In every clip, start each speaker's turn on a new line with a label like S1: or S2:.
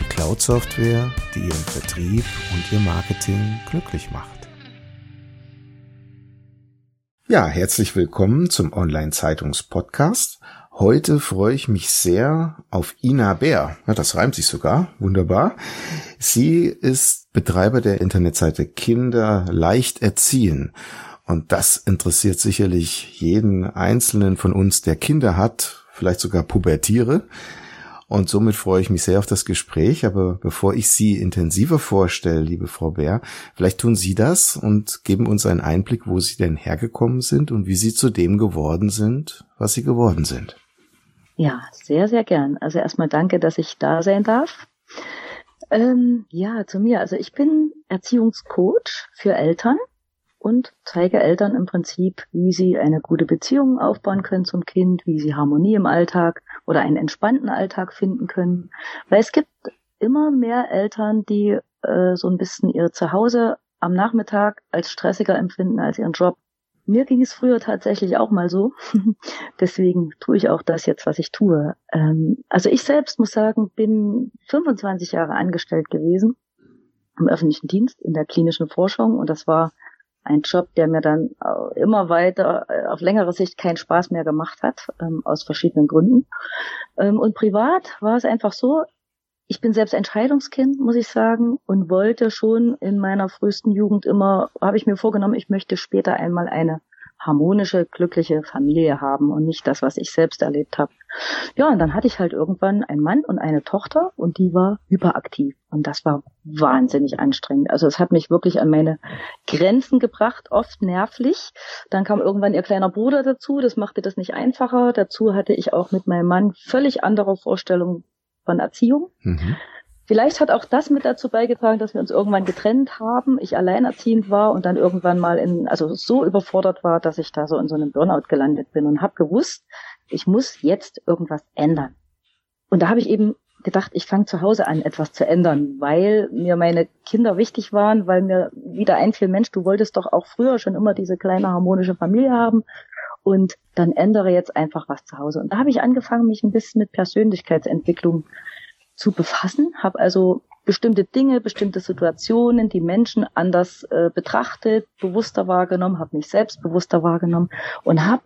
S1: die Cloud-Software, die Ihren Vertrieb und Ihr Marketing glücklich macht. Ja, herzlich willkommen zum Online-Zeitungs-Podcast. Heute freue ich mich sehr auf Ina Bär. Ja, das reimt sich sogar. Wunderbar. Sie ist Betreiber der Internetseite Kinder leicht erziehen. Und das interessiert sicherlich jeden Einzelnen von uns, der Kinder hat, vielleicht sogar Pubertiere. Und somit freue ich mich sehr auf das Gespräch. Aber bevor ich Sie intensiver vorstelle, liebe Frau Bär, vielleicht tun Sie das und geben uns einen Einblick, wo Sie denn hergekommen sind und wie Sie zu dem geworden sind, was Sie geworden sind.
S2: Ja, sehr, sehr gern. Also erstmal danke, dass ich da sein darf. Ähm, ja, zu mir. Also ich bin Erziehungscoach für Eltern und zeige Eltern im Prinzip, wie sie eine gute Beziehung aufbauen können zum Kind, wie sie Harmonie im Alltag oder einen entspannten Alltag finden können. Weil es gibt immer mehr Eltern, die äh, so ein bisschen ihr Zuhause am Nachmittag als stressiger empfinden als ihren Job. Mir ging es früher tatsächlich auch mal so. Deswegen tue ich auch das jetzt, was ich tue. Ähm, also ich selbst muss sagen, bin 25 Jahre angestellt gewesen im öffentlichen Dienst in der klinischen Forschung und das war ein Job, der mir dann immer weiter äh, auf längere Sicht keinen Spaß mehr gemacht hat, ähm, aus verschiedenen Gründen. Ähm, und privat war es einfach so, ich bin selbst Entscheidungskind, muss ich sagen, und wollte schon in meiner frühesten Jugend immer, habe ich mir vorgenommen, ich möchte später einmal eine harmonische, glückliche Familie haben und nicht das, was ich selbst erlebt habe. Ja, und dann hatte ich halt irgendwann einen Mann und eine Tochter und die war hyperaktiv. Und das war wahnsinnig anstrengend. Also es hat mich wirklich an meine Grenzen gebracht, oft nervlich. Dann kam irgendwann ihr kleiner Bruder dazu, das machte das nicht einfacher. Dazu hatte ich auch mit meinem Mann völlig andere Vorstellungen von Erziehung. Mhm. Vielleicht hat auch das mit dazu beigetragen, dass wir uns irgendwann getrennt haben, ich alleinerziehend war und dann irgendwann mal in, also so überfordert war, dass ich da so in so einem Burnout gelandet bin und habe gewusst, ich muss jetzt irgendwas ändern. Und da habe ich eben gedacht, ich fange zu Hause an, etwas zu ändern, weil mir meine Kinder wichtig waren, weil mir wieder einfiel, Mensch, du wolltest doch auch früher schon immer diese kleine harmonische Familie haben und dann ändere jetzt einfach was zu Hause. Und da habe ich angefangen, mich ein bisschen mit Persönlichkeitsentwicklung zu befassen, habe also bestimmte Dinge, bestimmte Situationen, die Menschen anders äh, betrachtet, bewusster wahrgenommen, habe mich selbst bewusster wahrgenommen und habe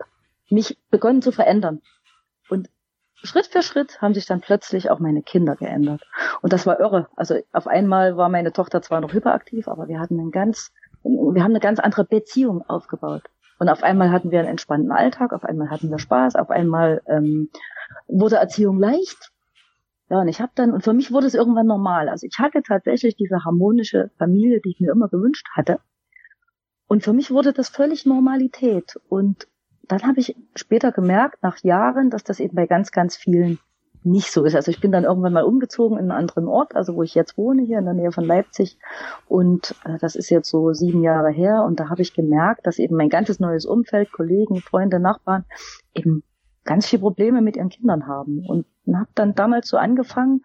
S2: mich begonnen zu verändern. Und Schritt für Schritt haben sich dann plötzlich auch meine Kinder geändert. Und das war irre. Also auf einmal war meine Tochter zwar noch hyperaktiv, aber wir hatten einen ganz, wir haben eine ganz andere Beziehung aufgebaut. Und auf einmal hatten wir einen entspannten Alltag, auf einmal hatten wir Spaß, auf einmal ähm, wurde Erziehung leicht. Ja, und ich habe dann, und für mich wurde es irgendwann normal. Also ich hatte tatsächlich diese harmonische Familie, die ich mir immer gewünscht hatte. Und für mich wurde das völlig Normalität. Und dann habe ich später gemerkt, nach Jahren, dass das eben bei ganz, ganz vielen nicht so ist. Also ich bin dann irgendwann mal umgezogen in einen anderen Ort, also wo ich jetzt wohne, hier in der Nähe von Leipzig. Und äh, das ist jetzt so sieben Jahre her. Und da habe ich gemerkt, dass eben mein ganzes neues Umfeld, Kollegen, Freunde, Nachbarn eben ganz viele Probleme mit ihren Kindern haben. Und habe dann damals so angefangen,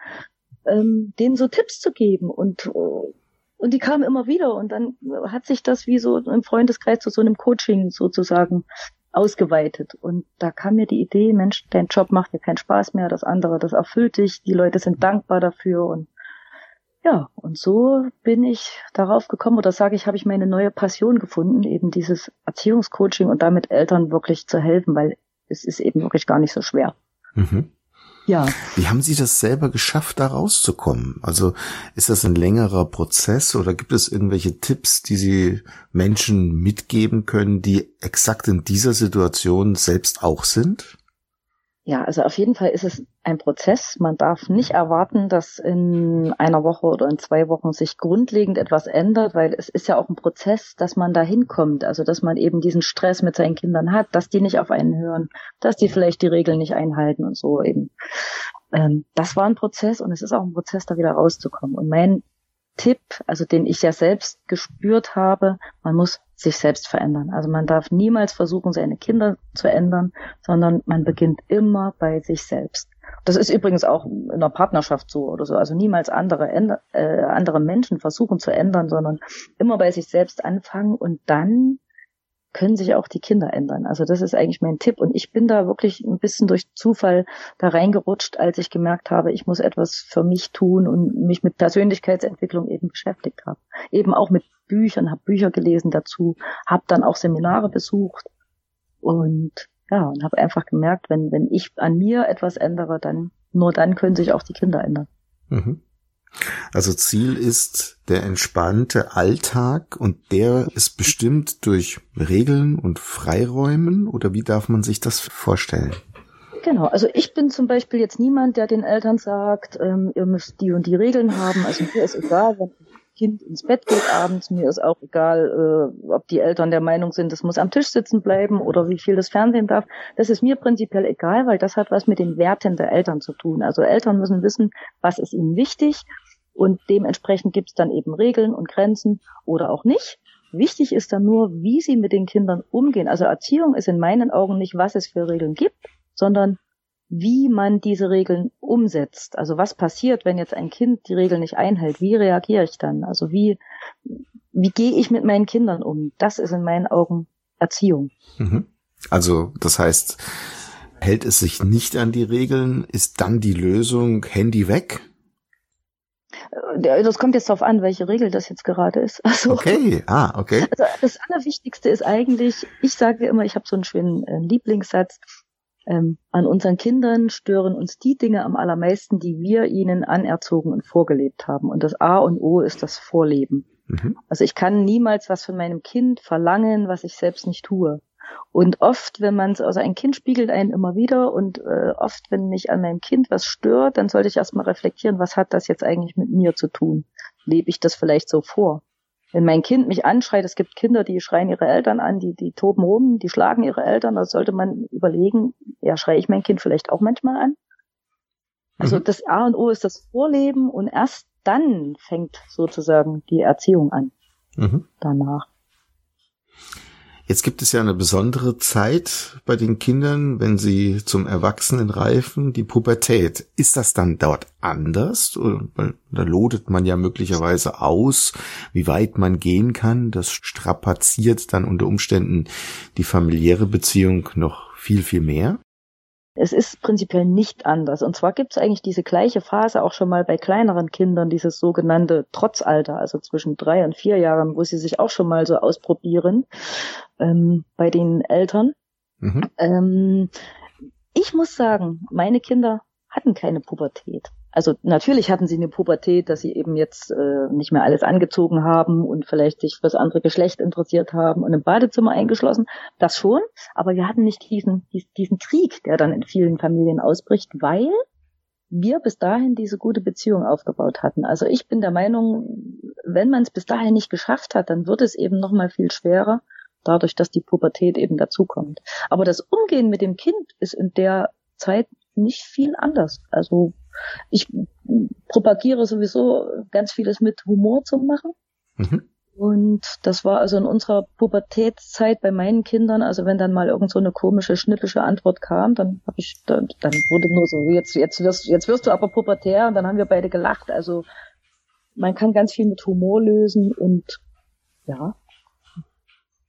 S2: ähm, denen so Tipps zu geben. Und, äh, und die kamen immer wieder. Und dann hat sich das wie so im Freundeskreis zu so einem Coaching sozusagen ausgeweitet. Und da kam mir die Idee, Mensch, dein Job macht dir keinen Spaß mehr, das andere, das erfüllt dich, die Leute sind dankbar dafür und ja, und so bin ich darauf gekommen, oder sage ich, habe ich meine neue Passion gefunden, eben dieses Erziehungscoaching und damit Eltern wirklich zu helfen, weil es ist eben wirklich gar nicht so schwer. Mhm.
S1: Ja. Wie haben Sie das selber geschafft, da rauszukommen? Also ist das ein längerer Prozess oder gibt es irgendwelche Tipps, die Sie Menschen mitgeben können, die exakt in dieser Situation selbst auch sind?
S2: Ja, also auf jeden Fall ist es ein Prozess. Man darf nicht erwarten, dass in einer Woche oder in zwei Wochen sich grundlegend etwas ändert, weil es ist ja auch ein Prozess, dass man da hinkommt. Also, dass man eben diesen Stress mit seinen Kindern hat, dass die nicht auf einen hören, dass die vielleicht die Regeln nicht einhalten und so eben. ähm, das war ein Prozess und es ist auch ein Prozess, da wieder rauszukommen. Und mein Tipp, also den ich ja selbst gespürt habe, man muss sich selbst verändern. Also man darf niemals versuchen, seine Kinder zu ändern, sondern man beginnt immer bei sich selbst. Das ist übrigens auch in einer Partnerschaft so oder so. Also niemals andere, äh, andere Menschen versuchen zu ändern, sondern immer bei sich selbst anfangen und dann können sich auch die Kinder ändern. Also das ist eigentlich mein Tipp. Und ich bin da wirklich ein bisschen durch Zufall da reingerutscht, als ich gemerkt habe, ich muss etwas für mich tun und mich mit Persönlichkeitsentwicklung eben beschäftigt habe. Eben auch mit Büchern, habe Bücher gelesen dazu, habe dann auch Seminare besucht und ja, und habe einfach gemerkt, wenn, wenn ich an mir etwas ändere, dann nur dann können sich auch die Kinder ändern. Mhm.
S1: Also Ziel ist der entspannte Alltag und der ist bestimmt durch Regeln und Freiräumen oder wie darf man sich das vorstellen?
S2: Genau, also ich bin zum Beispiel jetzt niemand, der den Eltern sagt, ähm, ihr müsst die und die Regeln haben. Also mir ist egal, wenn Kind ins Bett geht abends, mir ist auch egal, äh, ob die Eltern der Meinung sind, es muss am Tisch sitzen bleiben oder wie viel das Fernsehen darf. Das ist mir prinzipiell egal, weil das hat was mit den Werten der Eltern zu tun. Also Eltern müssen wissen, was ist ihnen wichtig und dementsprechend gibt es dann eben Regeln und Grenzen oder auch nicht. Wichtig ist dann nur, wie sie mit den Kindern umgehen. Also Erziehung ist in meinen Augen nicht, was es für Regeln gibt, sondern wie man diese Regeln umsetzt. Also was passiert, wenn jetzt ein Kind die Regeln nicht einhält? Wie reagiere ich dann? Also wie, wie gehe ich mit meinen Kindern um? Das ist in meinen Augen Erziehung.
S1: Mhm. Also das heißt, hält es sich nicht an die Regeln, ist dann die Lösung Handy weg?
S2: Äh, das kommt jetzt darauf an, welche Regel das jetzt gerade ist.
S1: Also, okay, ah, okay.
S2: Also das Allerwichtigste ist eigentlich, ich sage immer, ich habe so einen schönen äh, Lieblingssatz, ähm, an unseren Kindern stören uns die Dinge am allermeisten, die wir ihnen anerzogen und vorgelebt haben. Und das A und O ist das Vorleben. Mhm. Also ich kann niemals was von meinem Kind verlangen, was ich selbst nicht tue. Und oft, wenn man es, also ein Kind spiegelt einen immer wieder und äh, oft, wenn mich an meinem Kind was stört, dann sollte ich erstmal reflektieren, was hat das jetzt eigentlich mit mir zu tun? Lebe ich das vielleicht so vor? Wenn mein Kind mich anschreit, es gibt Kinder, die schreien ihre Eltern an, die, die toben rum, die schlagen ihre Eltern, da sollte man überlegen, ja, schreie ich mein Kind vielleicht auch manchmal an? Also mhm. das A und O ist das Vorleben und erst dann fängt sozusagen die Erziehung an. Mhm. Danach.
S1: Jetzt gibt es ja eine besondere Zeit bei den Kindern, wenn sie zum Erwachsenen reifen, die Pubertät. Ist das dann dort anders? Da lodet man ja möglicherweise aus, wie weit man gehen kann. Das strapaziert dann unter Umständen die familiäre Beziehung noch viel, viel mehr.
S2: Es ist prinzipiell nicht anders. Und zwar gibt es eigentlich diese gleiche Phase auch schon mal bei kleineren Kindern, dieses sogenannte Trotzalter, also zwischen drei und vier Jahren, wo sie sich auch schon mal so ausprobieren ähm, bei den Eltern. Mhm. Ähm, ich muss sagen, meine Kinder hatten keine Pubertät also natürlich hatten sie eine Pubertät, dass sie eben jetzt äh, nicht mehr alles angezogen haben und vielleicht sich fürs andere Geschlecht interessiert haben und im Badezimmer eingeschlossen. Das schon, aber wir hatten nicht diesen, diesen Krieg, der dann in vielen Familien ausbricht, weil wir bis dahin diese gute Beziehung aufgebaut hatten. Also ich bin der Meinung, wenn man es bis dahin nicht geschafft hat, dann wird es eben noch mal viel schwerer, dadurch, dass die Pubertät eben dazukommt. Aber das Umgehen mit dem Kind ist in der Zeit nicht viel anders. Also ich propagiere sowieso ganz vieles mit Humor zu machen. Mhm. Und das war also in unserer Pubertätszeit bei meinen Kindern, also wenn dann mal irgend so eine komische, schnippische Antwort kam, dann habe ich, dann, dann wurde nur so, jetzt, jetzt wirst, jetzt wirst du aber pubertär und dann haben wir beide gelacht. Also man kann ganz viel mit Humor lösen und ja,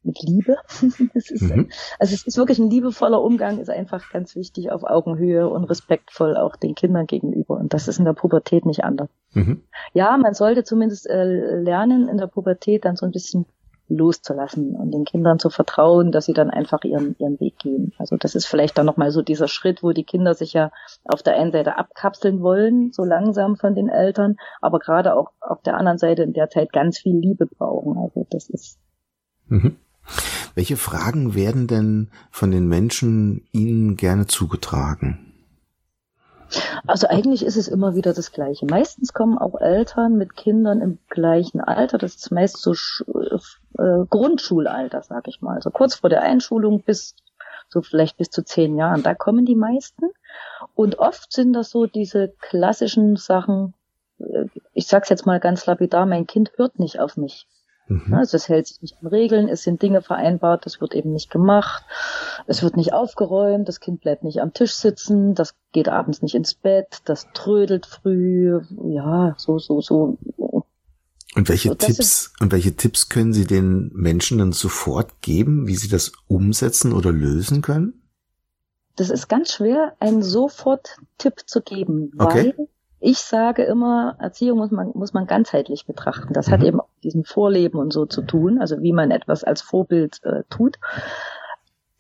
S2: mit Liebe. es ist, mhm. Also es ist wirklich ein liebevoller Umgang, ist einfach ganz wichtig auf Augenhöhe und respektvoll auch den Kindern gegenüber. Und das ist in der Pubertät nicht anders. Mhm. Ja, man sollte zumindest äh, lernen, in der Pubertät dann so ein bisschen loszulassen und den Kindern zu vertrauen, dass sie dann einfach ihren, ihren Weg gehen. Also das ist vielleicht dann nochmal so dieser Schritt, wo die Kinder sich ja auf der einen Seite abkapseln wollen, so langsam von den Eltern, aber gerade auch auf der anderen Seite in der Zeit ganz viel Liebe brauchen. Also das ist
S1: mhm. Welche Fragen werden denn von den Menschen Ihnen gerne zugetragen?
S2: Also eigentlich ist es immer wieder das Gleiche. Meistens kommen auch Eltern mit Kindern im gleichen Alter. Das ist meist so äh, Grundschulalter, sag ich mal. Also kurz vor der Einschulung bis so vielleicht bis zu zehn Jahren. Da kommen die meisten. Und oft sind das so diese klassischen Sachen, äh, ich sag's jetzt mal ganz lapidar, mein Kind hört nicht auf mich. Mhm. Also es hält sich nicht an Regeln, es sind Dinge vereinbart, das wird eben nicht gemacht, es wird nicht aufgeräumt, das Kind bleibt nicht am Tisch sitzen, das geht abends nicht ins Bett, das trödelt früh, ja, so, so, so.
S1: Und welche so, Tipps, und welche Tipps können Sie den Menschen dann sofort geben, wie sie das umsetzen oder lösen können?
S2: Das ist ganz schwer, einen Sofort-Tipp zu geben, okay. weil ich sage immer, Erziehung muss man, muss man ganzheitlich betrachten. Das mhm. hat eben auch diesen Vorleben und so zu tun, also wie man etwas als Vorbild äh, tut.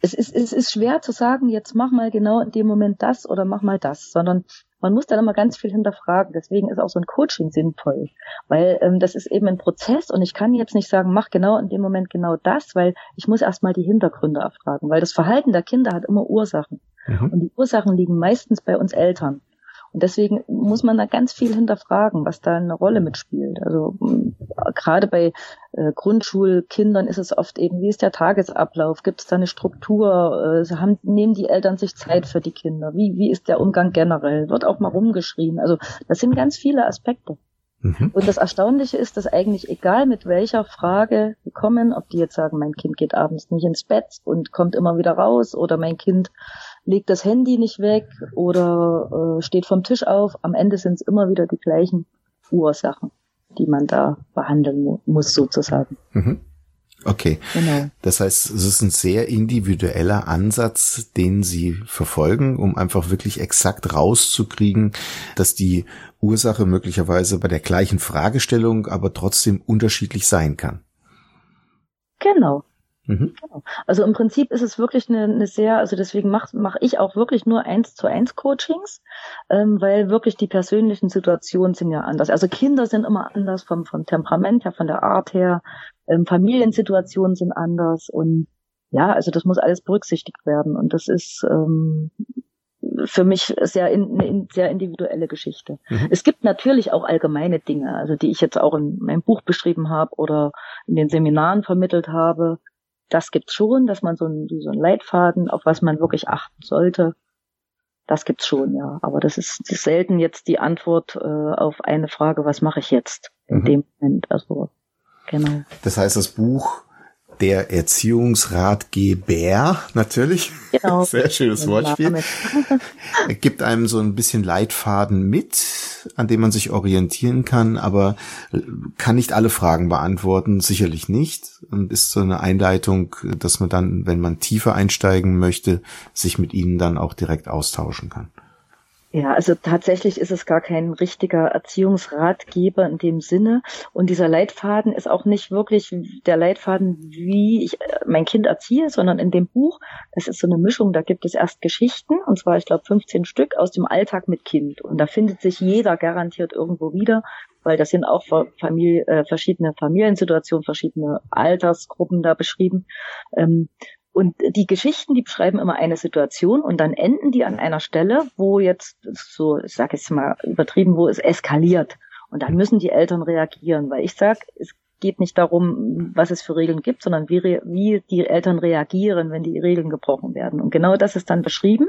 S2: Es ist, es ist schwer zu sagen, jetzt mach mal genau in dem Moment das oder mach mal das, sondern man muss dann immer ganz viel hinterfragen. Deswegen ist auch so ein Coaching sinnvoll, weil ähm, das ist eben ein Prozess und ich kann jetzt nicht sagen, mach genau in dem Moment genau das, weil ich muss erstmal die Hintergründe erfragen, weil das Verhalten der Kinder hat immer Ursachen. Mhm. Und die Ursachen liegen meistens bei uns Eltern. Und deswegen muss man da ganz viel hinterfragen, was da eine Rolle mitspielt. Also gerade bei äh, Grundschulkindern ist es oft eben, wie ist der Tagesablauf? Gibt es da eine Struktur? Äh, haben, nehmen die Eltern sich Zeit für die Kinder? Wie, wie ist der Umgang generell? Wird auch mal rumgeschrien? Also das sind ganz viele Aspekte. Mhm. Und das Erstaunliche ist, dass eigentlich egal mit welcher Frage sie kommen, ob die jetzt sagen, mein Kind geht abends nicht ins Bett und kommt immer wieder raus oder mein Kind legt das Handy nicht weg oder äh, steht vom Tisch auf. Am Ende sind es immer wieder die gleichen Ursachen, die man da behandeln mu muss, sozusagen.
S1: Mhm. Okay. Genau. Das heißt, es ist ein sehr individueller Ansatz, den Sie verfolgen, um einfach wirklich exakt rauszukriegen, dass die Ursache möglicherweise bei der gleichen Fragestellung aber trotzdem unterschiedlich sein kann.
S2: Genau. Mhm. Also im Prinzip ist es wirklich eine, eine sehr, also deswegen mache mach ich auch wirklich nur eins zu eins Coachings, ähm, weil wirklich die persönlichen Situationen sind ja anders. Also Kinder sind immer anders vom, vom Temperament her, von der Art her, ähm, Familiensituationen sind anders und ja, also das muss alles berücksichtigt werden und das ist ähm, für mich sehr in, eine sehr individuelle Geschichte. Mhm. Es gibt natürlich auch allgemeine Dinge, also die ich jetzt auch in meinem Buch beschrieben habe oder in den Seminaren vermittelt habe das gibt's schon, dass man so ein, so ein Leitfaden, auf was man wirklich achten sollte. Das gibt's schon, ja. Aber das ist, das ist selten jetzt die Antwort äh, auf eine Frage, was mache ich jetzt in mhm. dem Moment. Also genau.
S1: Das heißt, das Buch der Erziehungsratgeber, natürlich. Genau. Sehr schönes Wortspiel. gibt einem so ein bisschen Leitfaden mit, an dem man sich orientieren kann, aber kann nicht alle Fragen beantworten, sicherlich nicht. Und ist so eine Einleitung, dass man dann, wenn man tiefer einsteigen möchte, sich mit ihnen dann auch direkt austauschen kann.
S2: Ja, also tatsächlich ist es gar kein richtiger Erziehungsratgeber in dem Sinne. Und dieser Leitfaden ist auch nicht wirklich der Leitfaden, wie ich äh, mein Kind erziehe, sondern in dem Buch, das ist so eine Mischung, da gibt es erst Geschichten, und zwar, ich glaube, 15 Stück aus dem Alltag mit Kind. Und da findet sich jeder garantiert irgendwo wieder, weil das sind auch Familie, äh, verschiedene Familiensituationen, verschiedene Altersgruppen da beschrieben. Ähm, und die Geschichten, die beschreiben immer eine Situation und dann enden die an einer Stelle, wo jetzt so, ich sage jetzt mal übertrieben, wo es eskaliert. Und dann müssen die Eltern reagieren, weil ich sage, es geht nicht darum, was es für Regeln gibt, sondern wie, wie die Eltern reagieren, wenn die Regeln gebrochen werden. Und genau das ist dann beschrieben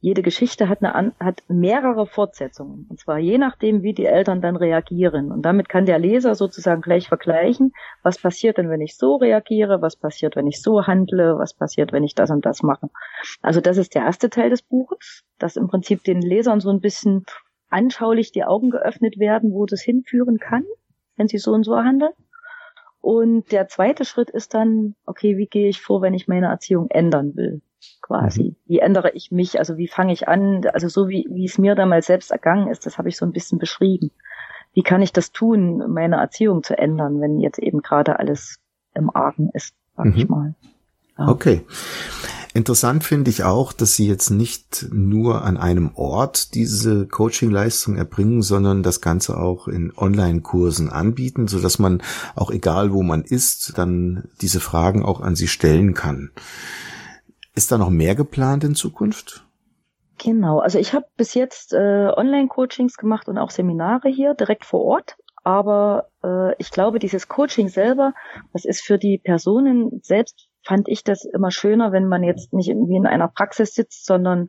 S2: jede Geschichte hat, eine, hat mehrere Fortsetzungen. Und zwar je nachdem, wie die Eltern dann reagieren. Und damit kann der Leser sozusagen gleich vergleichen, was passiert denn, wenn ich so reagiere, was passiert, wenn ich so handle, was passiert, wenn ich das und das mache. Also das ist der erste Teil des Buches, dass im Prinzip den Lesern so ein bisschen anschaulich die Augen geöffnet werden, wo das hinführen kann, wenn sie so und so handeln. Und der zweite Schritt ist dann, okay, wie gehe ich vor, wenn ich meine Erziehung ändern will? quasi. Mhm. Wie ändere ich mich? Also wie fange ich an? Also so wie, wie es mir damals selbst ergangen ist, das habe ich so ein bisschen beschrieben. Wie kann ich das tun, meine Erziehung zu ändern, wenn jetzt eben gerade alles im Argen ist, sag mhm. ich mal.
S1: Ja. Okay. Interessant finde ich auch, dass Sie jetzt nicht nur an einem Ort diese Coaching-Leistung erbringen, sondern das Ganze auch in Online-Kursen anbieten, so dass man auch egal wo man ist, dann diese Fragen auch an Sie stellen kann. Ist da noch mehr geplant in Zukunft?
S2: Genau, also ich habe bis jetzt äh, Online-Coachings gemacht und auch Seminare hier direkt vor Ort. Aber äh, ich glaube, dieses Coaching selber, das ist für die Personen selbst, fand ich das immer schöner, wenn man jetzt nicht irgendwie in einer Praxis sitzt, sondern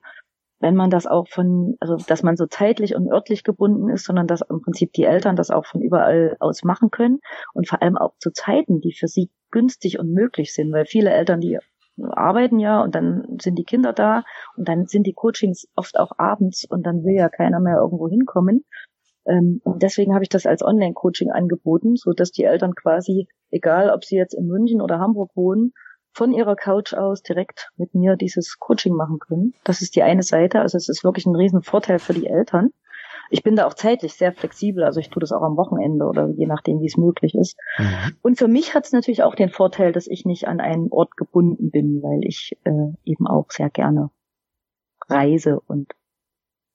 S2: wenn man das auch von, also dass man so zeitlich und örtlich gebunden ist, sondern dass im Prinzip die Eltern das auch von überall aus machen können und vor allem auch zu Zeiten, die für sie günstig und möglich sind, weil viele Eltern, die arbeiten ja und dann sind die Kinder da und dann sind die Coachings oft auch abends und dann will ja keiner mehr irgendwo hinkommen. Ähm, und deswegen habe ich das als Online-Coaching angeboten, so dass die Eltern quasi, egal ob sie jetzt in München oder Hamburg wohnen, von ihrer Couch aus direkt mit mir dieses Coaching machen können. Das ist die eine Seite. Also es ist wirklich ein riesen Vorteil für die Eltern. Ich bin da auch zeitlich sehr flexibel, also ich tue das auch am Wochenende oder je nachdem, wie es möglich ist. Mhm. Und für mich hat es natürlich auch den Vorteil, dass ich nicht an einen Ort gebunden bin, weil ich äh, eben auch sehr gerne reise und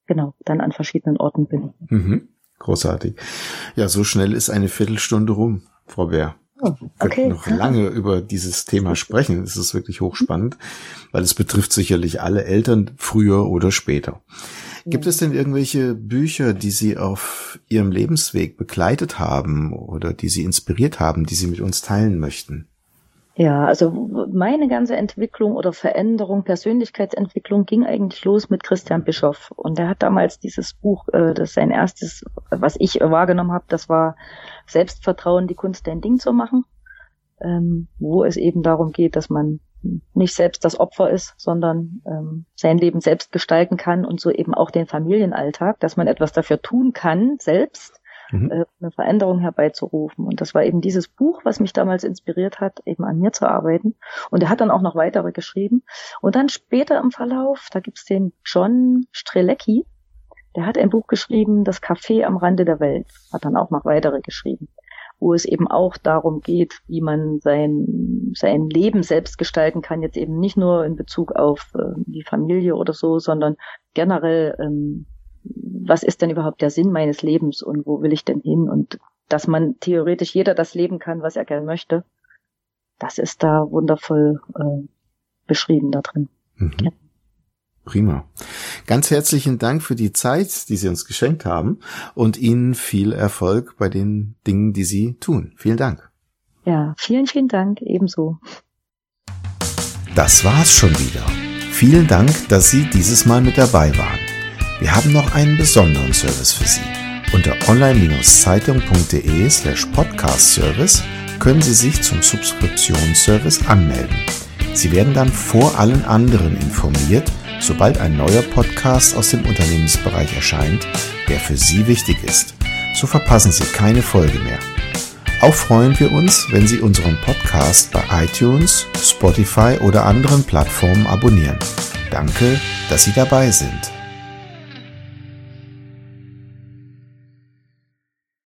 S2: genau dann an verschiedenen Orten bin.
S1: Mhm. Großartig. Ja, so schnell ist eine Viertelstunde rum, Frau Bär. Okay. noch lange über dieses Thema sprechen. Es ist wirklich hochspannend, weil es betrifft sicherlich alle Eltern früher oder später. Gibt es denn irgendwelche Bücher, die Sie auf Ihrem Lebensweg begleitet haben oder die Sie inspiriert haben, die Sie mit uns teilen möchten?
S2: Ja, also meine ganze Entwicklung oder Veränderung, Persönlichkeitsentwicklung ging eigentlich los mit Christian Bischoff. Und er hat damals dieses Buch, äh, das sein erstes, was ich wahrgenommen habe, das war Selbstvertrauen, die Kunst, dein Ding zu machen, ähm, wo es eben darum geht, dass man nicht selbst das Opfer ist, sondern ähm, sein Leben selbst gestalten kann und so eben auch den Familienalltag, dass man etwas dafür tun kann, selbst mhm. äh, eine Veränderung herbeizurufen. Und das war eben dieses Buch, was mich damals inspiriert hat, eben an mir zu arbeiten. Und er hat dann auch noch weitere geschrieben. Und dann später im Verlauf, da gibt's den John Strelecki, der hat ein Buch geschrieben, Das Café am Rande der Welt, hat dann auch noch weitere geschrieben wo es eben auch darum geht, wie man sein, sein Leben selbst gestalten kann, jetzt eben nicht nur in Bezug auf äh, die Familie oder so, sondern generell, ähm, was ist denn überhaupt der Sinn meines Lebens und wo will ich denn hin und dass man theoretisch jeder das leben kann, was er gerne möchte, das ist da wundervoll äh, beschrieben da drin. Mhm. Ja.
S1: Prima. Ganz herzlichen Dank für die Zeit, die Sie uns geschenkt haben und Ihnen viel Erfolg bei den Dingen, die Sie tun. Vielen Dank.
S2: Ja, vielen, vielen Dank ebenso.
S1: Das war's schon wieder. Vielen Dank, dass Sie dieses Mal mit dabei waren. Wir haben noch einen besonderen Service für Sie. Unter online-zeitung.de slash podcast service können Sie sich zum Subskriptionsservice anmelden. Sie werden dann vor allen anderen informiert, sobald ein neuer Podcast aus dem Unternehmensbereich erscheint, der für Sie wichtig ist. So verpassen Sie keine Folge mehr. Auch freuen wir uns, wenn Sie unseren Podcast bei iTunes, Spotify oder anderen Plattformen abonnieren. Danke, dass Sie dabei sind.